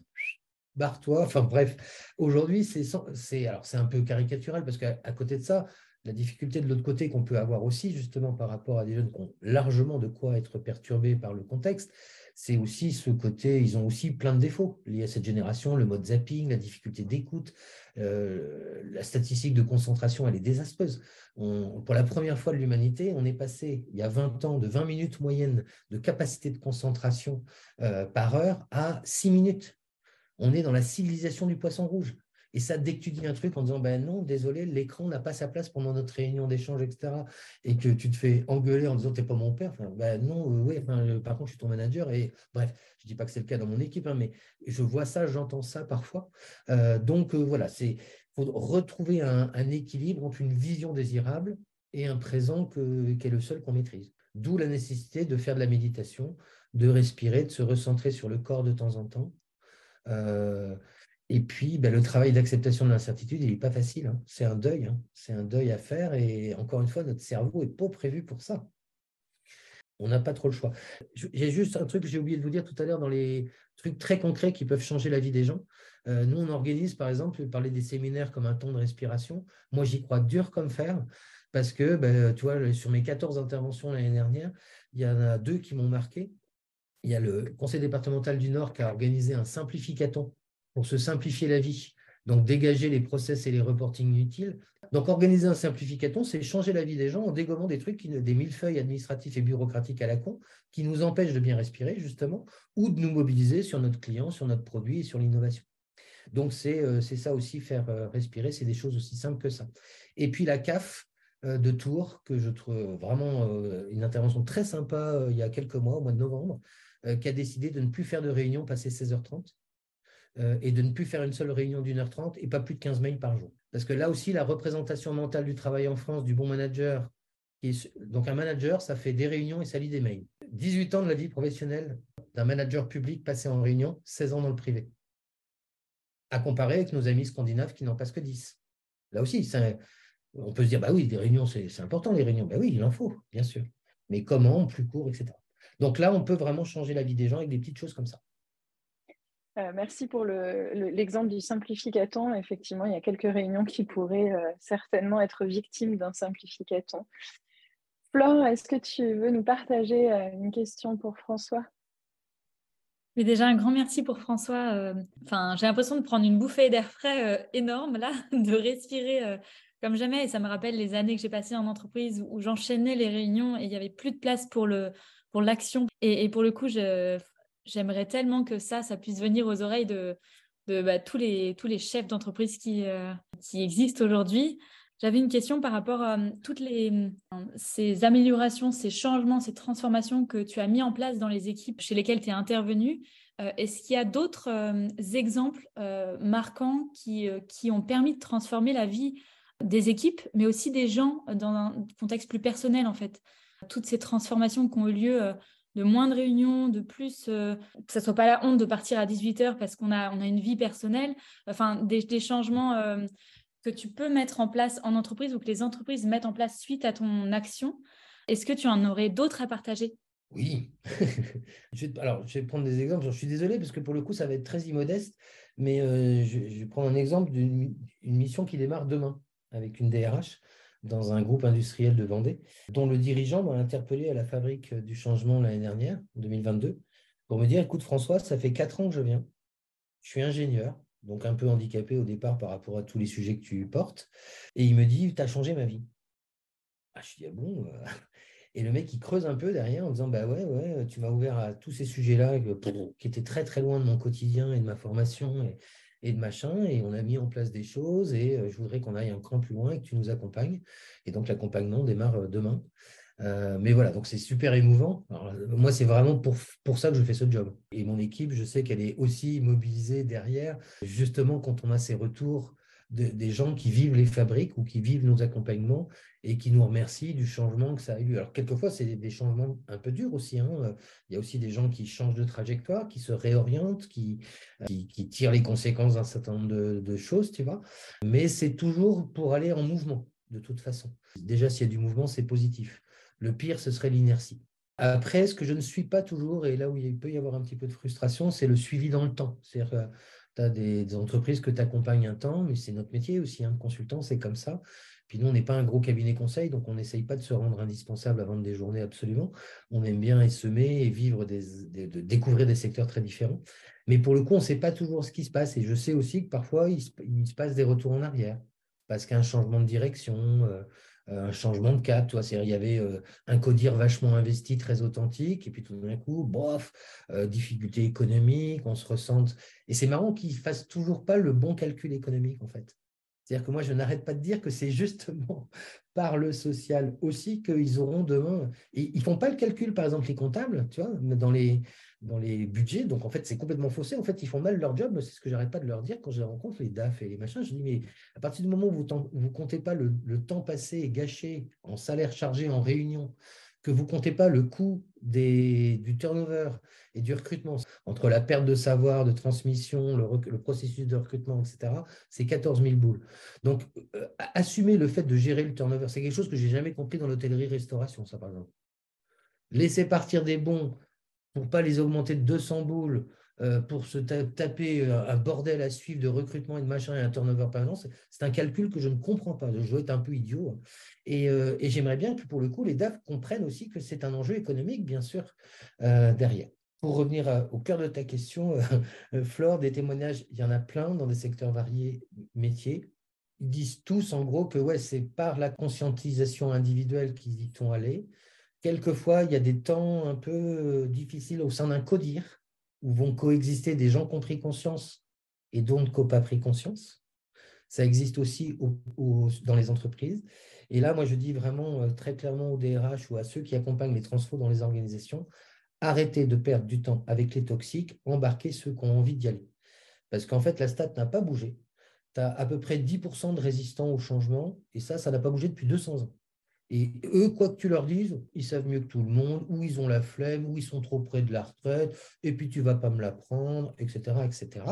Speaker 3: barre-toi. Enfin bref, aujourd'hui, c'est, c'est, alors c'est un peu caricatural parce qu'à côté de ça, la difficulté de l'autre côté qu'on peut avoir aussi, justement, par rapport à des jeunes qui ont largement de quoi être perturbés par le contexte, c'est aussi ce côté, ils ont aussi plein de défauts liés à cette génération, le mode zapping, la difficulté d'écoute, euh, la statistique de concentration, elle est désastreuse. pour la première fois de l'humanité, on est passé, il y a 20 ans, de 20 minutes moyenne de capacité de concentration euh, par heure à 6 minutes. On est dans la civilisation du poisson rouge. Et ça, dès que tu dis un truc en disant ben non, désolé, l'écran n'a pas sa place pendant notre réunion d'échange, etc., et que tu te fais engueuler en disant t'es pas mon père, ben non, euh, oui, enfin, euh, par contre, je suis ton manager. Et bref, je dis pas que c'est le cas dans mon équipe, hein, mais je vois ça, j'entends ça parfois. Euh, donc voilà, c'est faut retrouver un, équilibre entre une vision désirable et un présent que, qui est le seul qu'on maîtrise. D'où la nécessité de faire de la méditation, de respirer, de se recentrer sur le corps de temps en temps. Et puis, ben, le travail d'acceptation de l'incertitude, il n'est pas facile. Hein. C'est un deuil. Hein. C'est un deuil à faire. Et encore une fois, notre cerveau n'est pas prévu pour ça. On n'a pas trop le choix. J'ai juste un truc que j'ai oublié de vous dire tout à l'heure dans les trucs très concrets qui peuvent changer la vie des gens. Euh, nous, on organise, par exemple, parler des séminaires comme un temps de respiration. Moi, j'y crois dur comme fer parce que, ben, tu vois, sur mes 14 interventions l'année dernière, il y en a deux qui m'ont marqué. Il y a le conseil départemental du Nord qui a organisé un simplificaton pour se simplifier la vie. Donc, dégager les process et les reportings inutiles. Donc, organiser un simplificaton, c'est changer la vie des gens en dégommant des trucs, des millefeuilles administratifs et bureaucratiques à la con, qui nous empêchent de bien respirer, justement, ou de nous mobiliser sur notre client, sur notre produit et sur l'innovation. Donc, c'est euh, ça aussi, faire euh, respirer, c'est des choses aussi simples que ça. Et puis, la CAF euh, de Tours, que je trouve vraiment une intervention très sympa il y a quelques mois, au mois de novembre, qui a décidé de ne plus faire de réunion passé 16h30 euh, et de ne plus faire une seule réunion d'une heure trente et pas plus de 15 mails par jour. Parce que là aussi, la représentation mentale du travail en France, du bon manager, donc un manager, ça fait des réunions et ça lit des mails. 18 ans de la vie professionnelle d'un manager public passé en réunion, 16 ans dans le privé. À comparer avec nos amis scandinaves qui n'en passent que 10. Là aussi, on peut se dire, bah oui, des réunions, c'est important les réunions. Bah oui, il en faut, bien sûr. Mais comment, plus court, etc. Donc là, on peut vraiment changer la vie des gens avec des petites choses comme ça.
Speaker 2: Euh, merci pour l'exemple du simplificaton. Effectivement, il y a quelques réunions qui pourraient euh, certainement être victimes d'un simplificaton. Flore, est-ce que tu veux nous partager euh, une question pour François?
Speaker 1: Mais déjà, un grand merci pour François. J'ai l'impression de prendre une bouffée d'air frais énorme, là, de respirer comme jamais. Et ça me rappelle les années que j'ai passées en entreprise où, j'enchaînais les réunions et il n'y avait plus de place pour pour l'action. Et, pour le coup, j'aimerais tellement que ça, ça puisse venir aux oreilles de, bah, tous, les, tous les chefs d'entreprise qui, qui existent aujourd'hui. J'avais une question par rapport à toutes les, ces améliorations, ces changements, ces transformations que tu as mis en place dans les équipes chez lesquelles tu es intervenu. Euh, est-ce qu'il y a d'autres exemples euh, marquants qui, euh, qui ont permis de transformer la vie des équipes, mais aussi des gens dans un contexte plus personnel en fait? Toutes ces transformations qui ont eu lieu de moins de réunions, de plus, que ce soit pas la honte de partir à 18h parce qu'on a, une vie personnelle, enfin des, changements que tu peux mettre en place en entreprise ou que les entreprises mettent en place suite à ton action. Est-ce que tu en aurais d'autres à partager?
Speaker 3: Oui. alors, je vais prendre des exemples. Je suis désolé parce que pour le coup, ça va être très immodeste, mais euh, je, vais prendre un exemple d'une mission qui démarre demain avec une DRH dans un groupe industriel de Vendée, dont le dirigeant m'a interpellé à la fabrique du changement l'année dernière, en 2022, pour me dire, écoute François, ça fait quatre ans que je viens, je suis ingénieur, donc un peu handicapé au départ par rapport à tous les sujets que tu portes. Et il me dit, tu as changé ma vie. Ah, je dis, ah bon euh. Et le mec, il creuse un peu derrière en disant, bah ouais, ouais, tu m'as ouvert à tous ces sujets-là qui étaient très, très loin de mon quotidien et de ma formation et de machin. Et on a mis en place des choses et euh, je voudrais qu'on aille un cran plus loin et que tu nous accompagnes. Et donc, l'accompagnement démarre euh, demain. Euh, mais voilà, donc c'est super émouvant. moi, c'est vraiment pour, pour ça que je fais ce job. Et mon équipe, je sais qu'elle est aussi mobilisée derrière, justement quand on a ces retours des gens qui vivent les fabriques ou qui vivent nos accompagnements et qui nous remercient du changement que ça a eu. Alors, quelquefois, c'est des changements un peu durs aussi. Hein. Il y a aussi des gens qui changent de trajectoire, qui se réorientent, qui, qui, tirent les conséquences d'un certain nombre de, de choses, tu vois. Mais c'est toujours pour aller en mouvement, de toute façon. Déjà, s'il y a du mouvement, c'est positif. Le pire, ce serait l'inertie. Après, ce que je ne suis pas toujours, et là où il peut y avoir un petit peu de frustration, c'est le suivi dans le temps. C'est-à-dire tu as des, entreprises que tu accompagnes un temps, mais c'est notre métier aussi, hein, consultant, c'est comme ça. Puis nous, on n'est pas un gros cabinet conseil, donc on n'essaye pas de se rendre indispensable vendre des journées absolument. On aime bien semer et vivre, de découvrir des secteurs très différents. Mais pour le coup, on ne sait pas toujours ce qui se passe. Et je sais aussi que parfois, il se, passe des retours en arrière, parce qu'un changement de direction, euh, un changement de cap. Toi, il y avait euh, un codir vachement investi, très authentique, et puis tout d'un coup, bof, euh, difficulté économique, on se ressente. Et c'est marrant qu'ils ne fassent toujours pas le bon calcul économique, en fait. C'est-à-dire que moi, je n'arrête pas de dire que c'est justement par le social aussi qu'ils auront demain. Ils ne font pas le calcul, par exemple, les comptables, tu vois, dans les, dans les budgets. Donc, en fait, c'est complètement faussé. En fait, ils font mal leur job. C'est ce que j'arrête pas de leur dire quand je les rencontre, les DAF et les machins. Je dis, mais à partir du moment où vous ne comptez pas le, temps passé et gâché en salaire chargé, en réunion, que vous comptez pas le coût des, du turnover et du recrutement, entre la perte de savoir, de transmission, le, processus de recrutement, etc., c'est 14 000 boules. Donc, euh, assumer le fait de gérer le turnover, c'est quelque chose que j'ai jamais compris dans l'hôtellerie-restauration, ça, par exemple. Laisser partir des bons pour pas les augmenter de 200 boules, euh, pour se taper euh, un bordel à suivre de recrutement et de machin et un turnover permanent, c'est un calcul que je ne comprends pas. Je dois être un peu idiot. Hein. Euh, et, j'aimerais bien que pour le coup, les DAF comprennent aussi que c'est un enjeu économique, bien sûr, derrière. Pour revenir au cœur de ta question, Flore, des témoignages, il y en a plein dans des secteurs variés métiers. Ils disent tous en gros que ouais, c'est par la conscientisation individuelle qu'ils y sont allés quelquefois, il y a des temps un peu euh, difficiles au sein d'un codir où vont coexister des gens qui ont pris conscience et d'autres qui n'ont pas pris conscience. Ça existe aussi dans les entreprises. Et là, moi, je dis vraiment euh, très clairement aux DRH ou à ceux qui accompagnent les transfos dans les organisations, arrêtez de perdre du temps avec les toxiques, embarquez ceux qui ont envie d'y aller. Parce qu'en fait, la stat n'a pas bougé. Tu as à peu près 10% de résistants au changement, et ça, ça n'a pas bougé depuis 200 ans. Et eux, quoi que tu leur dises, ils savent mieux que tout le monde, ou ils ont la flemme, ou ils sont trop près de la retraite, et puis tu vas pas me la prendre, etc. etc.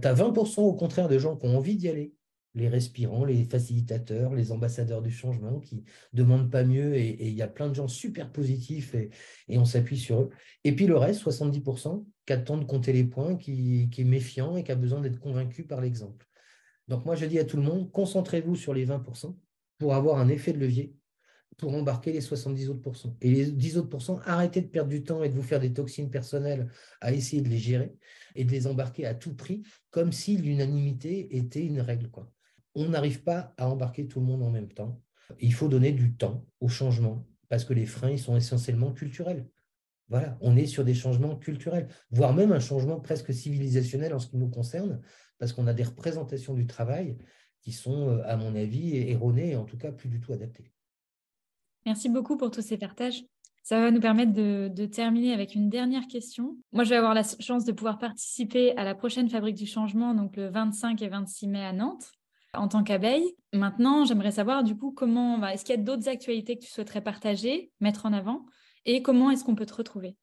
Speaker 3: Tu as 20% au contraire de gens qui ont envie d'y aller, les respirants, les facilitateurs, les ambassadeurs du changement qui demandent pas mieux, et il y a plein de gens super positifs, et, on s'appuie sur eux. Et puis le reste, 70%, qui attend de compter les points, qui, qui est méfiant et qui a besoin d'être convaincu par l'exemple. Donc moi, je dis à tout le monde, concentrez-vous sur les 20% pour avoir un effet de levier pour embarquer les 70 autres. Et les 10 autres arrêtez de perdre du temps et de vous faire des toxines personnelles à essayer de les gérer et de les embarquer à tout prix, comme si l'unanimité était une règle. On n'arrive pas à embarquer tout le monde en même temps. Il faut donner du temps au changement, parce que les freins, ils sont essentiellement culturels. Voilà, on est sur des changements culturels, voire même un changement presque civilisationnel en ce qui nous concerne, parce qu'on a des représentations du travail qui sont, euh, à mon avis, erronées et en tout cas plus du tout adaptées.
Speaker 1: Merci beaucoup pour tous ces partages. Ça va nous permettre de, terminer avec une dernière question. Moi, je vais avoir la chance de pouvoir participer à la prochaine Fabrique du Changement, donc le 25 et 26 mai à Nantes, en tant qu'abeille. Maintenant, j'aimerais savoir du coup comment, est-ce qu'il y a d'autres actualités que tu souhaiterais partager, mettre en avant et comment est-ce qu'on peut te retrouver?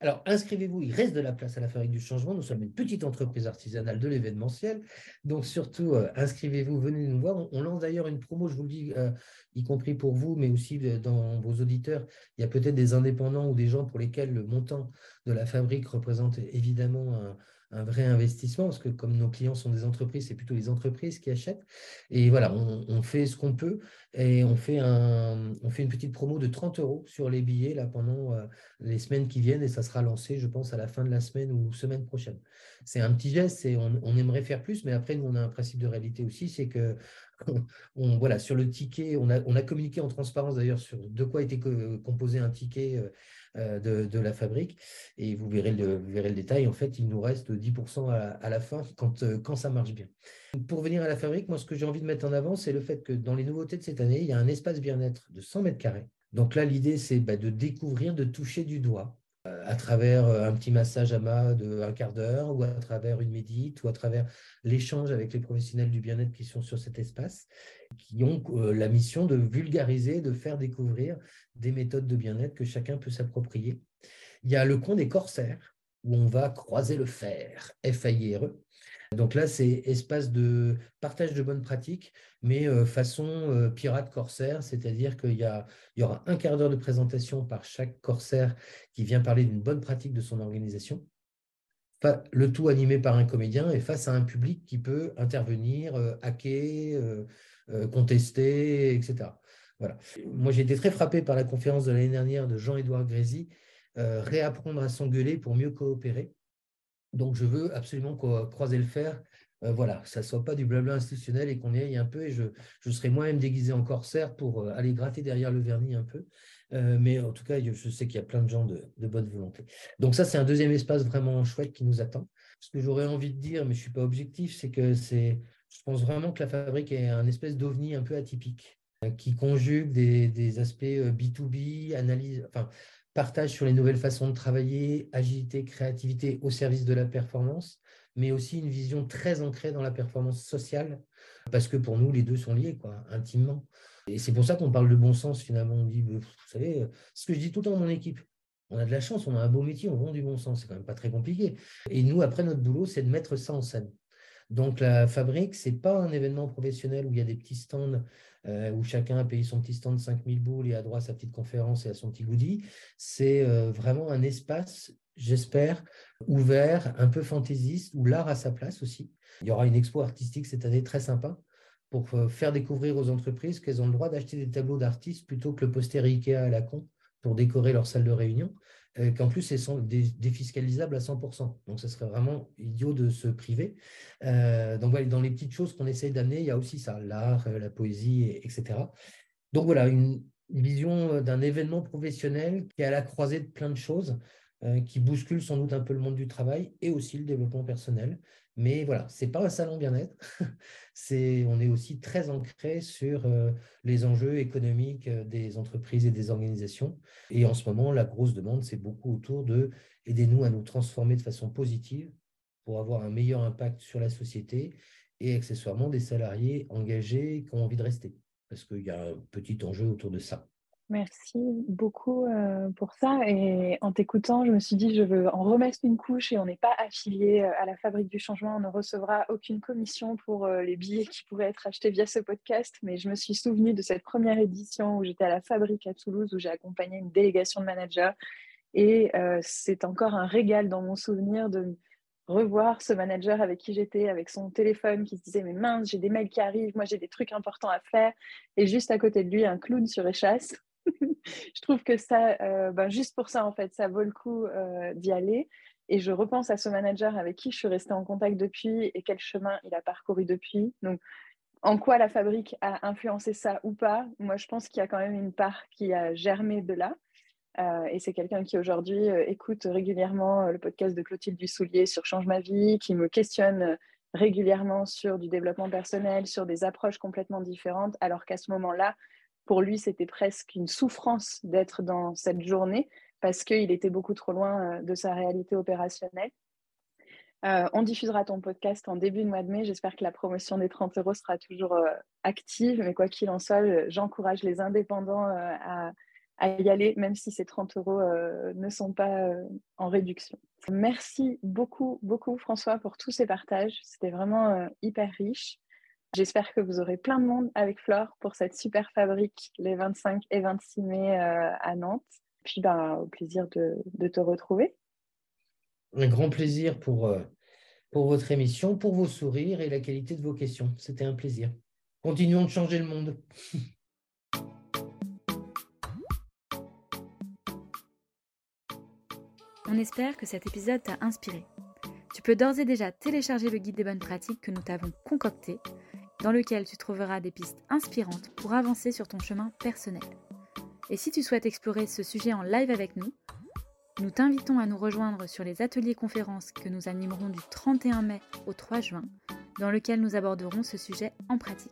Speaker 3: Alors, inscrivez-vous, il reste de la place à la Fabrique du Changement. Nous sommes une petite entreprise artisanale de l'événementiel. Donc, surtout, euh, inscrivez-vous, venez nous voir. On, lance d'ailleurs une promo, je vous le dis, euh, y compris pour vous, mais aussi euh, dans vos auditeurs. Il y a peut-être des indépendants ou des gens pour lesquels le montant de la fabrique représente évidemment un, un vrai investissement, parce que comme nos clients sont des entreprises, c'est plutôt les entreprises qui achètent. Et voilà, on, fait ce qu'on peut et on fait, un, on fait une petite promo de 30 euros sur les billets là, pendant euh, les semaines qui viennent et ça sera lancé, je pense, à la fin de la semaine ou semaine prochaine. C'est un petit geste, et on, aimerait faire plus, mais après, nous, on a un principe de réalité aussi, c'est que voilà, sur le ticket, on a, on a communiqué en transparence d'ailleurs sur de quoi était composé un ticket euh, de, la fabrique. Et vous verrez, le, détail. En fait, il nous reste 10% à, la fin quand, euh, ça marche bien. Pour venir à la fabrique, moi, ce que j'ai envie de mettre en avant, c'est le fait que dans les nouveautés de cette année, il y a un espace bien-être de 100 mètres carrés. Donc là, l'idée, c'est bah, de découvrir, de toucher du doigt à travers un petit massage à main de un quart d'heure ou à travers une médite ou à travers l'échange avec les professionnels du bien-être qui sont sur cet espace, qui ont la mission de vulgariser, de faire découvrir des méthodes de bien-être que chacun peut s'approprier. Il y a le coin des corsaires, où on va croiser le fer, f i r e. Donc là, c'est espace de partage de bonnes pratiques, mais euh, façon euh, pirate corsaire, c'est-à-dire qu'il y, y, aura un quart d'heure de présentation par chaque corsaire qui vient parler d'une bonne pratique de son organisation, le tout animé par un comédien et face à un public qui peut intervenir, euh, hacker, contester, etc. Voilà. Moi, j'ai été très frappé par la conférence de l'année dernière de Jean-Édouard Grézy, réapprendre à s'engueuler pour mieux coopérer. Donc, je veux absolument croiser le fer. Euh, voilà, ça ne soit pas du blabla institutionnel et qu'on y aille un peu. Et je, je serai moi-même déguisé en corsaire pour euh, aller gratter derrière le vernis un peu. mais en tout cas, je sais qu'il y a plein de gens de, bonne volonté. Donc, ça, c'est un deuxième espace vraiment chouette qui nous attend. Ce que j'aurais envie de dire, mais je ne suis pas objectif, c'est que c'est, je pense vraiment que la fabrique est un espèce d'ovni un peu atypique qui conjugue des, aspects B2B, euh, analyse, enfin, partage sur les nouvelles façons de travailler, agilité, créativité au service de la performance, mais aussi une vision très ancrée dans la performance sociale, parce que pour nous, les deux sont liés, intimement. Et c'est pour ça qu'on parle de bon sens, finalement. On dit, vous savez, euh, ce que je dis tout le temps à mon équipe, on a de la chance, on a un beau métier, on vend du bon sens, c'est quand même pas très compliqué. Et nous, après, notre boulot, c'est de mettre ça en scène. Donc la fabrique, ce n'est pas un événement professionnel où il y a des petits stands euh, où chacun a payé son petit stand de 5000 boules et a droit à sa petite conférence et à son petit goodie. C'est euh, vraiment un espace, j'espère, ouvert, un peu fantaisiste, où l'art a sa place aussi. Il y aura une expo artistique cette année très sympa pour euh, faire découvrir aux entreprises qu'elles ont le droit d'acheter des tableaux d'artistes plutôt que le poster Ikea à la con pour décorer leur salle de réunion. Euh, qu'en plus, c'est sont défiscalisables à 100%. Donc, ce serait vraiment idiot de se priver. Euh, donc, voilà, dans les petites choses qu'on essaye d'amener, il y a aussi ça, l'art, euh, la poésie, etc. Donc, voilà, une, vision d'un événement professionnel qui est à la croisée de plein de choses, qui bouscule sans doute un peu le monde du travail et aussi le développement personnel. Mais voilà, ce n'est pas un salon bien-être. c'est, on est aussi très ancré sur euh, les enjeux économiques euh, des entreprises et des organisations. Et en ce moment, la grosse demande, c'est beaucoup autour de aidez-nous à nous transformer de façon positive pour avoir un meilleur impact sur la société et accessoirement des salariés engagés qui ont envie de rester. Parce qu'il y a un petit enjeu autour de ça.
Speaker 2: Merci beaucoup euh, pour ça. Et en t'écoutant, je me suis dit, je veux en remettre une couche et on n'est pas affilié euh, à la Fabrique du Changement. On ne recevra aucune commission pour euh, les billets qui pourraient être achetés via ce podcast. Mais je me suis souvenue de cette première édition où j'étais à la Fabrique à Toulouse, où j'ai accompagné une délégation de managers. Et c'est encore un régal dans mon souvenir de revoir ce manager avec qui j'étais, avec son téléphone qui se disait mais mince, j'ai des mails qui arrivent, moi j'ai des trucs importants à faire, et juste à côté de lui un clown sur échasse. Je trouve que ça, euh, ben, juste pour ça en fait, ça vaut le coup euh, d'y aller. Et je repense à ce manager avec qui je suis restée en contact depuis et quel chemin il a parcouru depuis. Donc, en quoi la fabrique a influencé ça ou pas? Moi, je pense qu'il y a quand même une part qui a germé de là. Euh, et c'est quelqu'un qui aujourd'hui écoute régulièrement le podcast de Clotilde Dussoulier sur Change ma vie, qui me questionne régulièrement sur du développement personnel, sur des approches complètement différentes, alors qu'à ce moment-là, pour lui, c'était presque une souffrance d'être dans cette journée parce qu'il était beaucoup trop loin de sa réalité opérationnelle. on diffusera ton podcast en début de mois de mai. J'espère que la promotion des 30 euros sera toujours active, mais quoi qu'il en soit, j'encourage les indépendants à à y aller, même si ces 30 euros euh, ne sont pas euh, en réduction. Merci beaucoup, beaucoup François pour tous ces partages. C'était vraiment euh, hyper riche. J'espère que vous aurez plein de monde avec Flore pour cette super fabrique les 25 et 26 mai à Nantes. Puis ben, au plaisir de, de, te retrouver.
Speaker 3: Un grand plaisir pour, pour votre émission, pour vos sourires et la qualité de vos questions. C'était un plaisir. Continuons de changer le monde.
Speaker 1: On espère que cet épisode t'a inspiré. Tu peux d'ores et déjà télécharger le guide des bonnes pratiques que nous t'avons concocté, dans lequel tu trouveras des pistes inspirantes pour avancer sur ton chemin personnel. Et si tu souhaites explorer ce sujet en live avec nous, nous t'invitons à nous rejoindre sur les ateliers conférences que nous animerons du 31 mai au 3 juin, dans lequel nous aborderons ce sujet en pratique.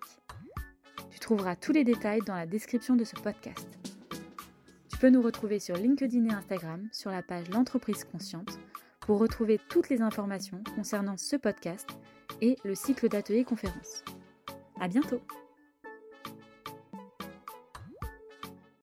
Speaker 1: Tu trouveras tous les détails dans la description de ce podcast peux nous retrouver sur LinkedIn et Instagram sur la page L'entreprise consciente pour retrouver toutes les informations concernant ce podcast et le cycle d'ateliers conférences. À bientôt!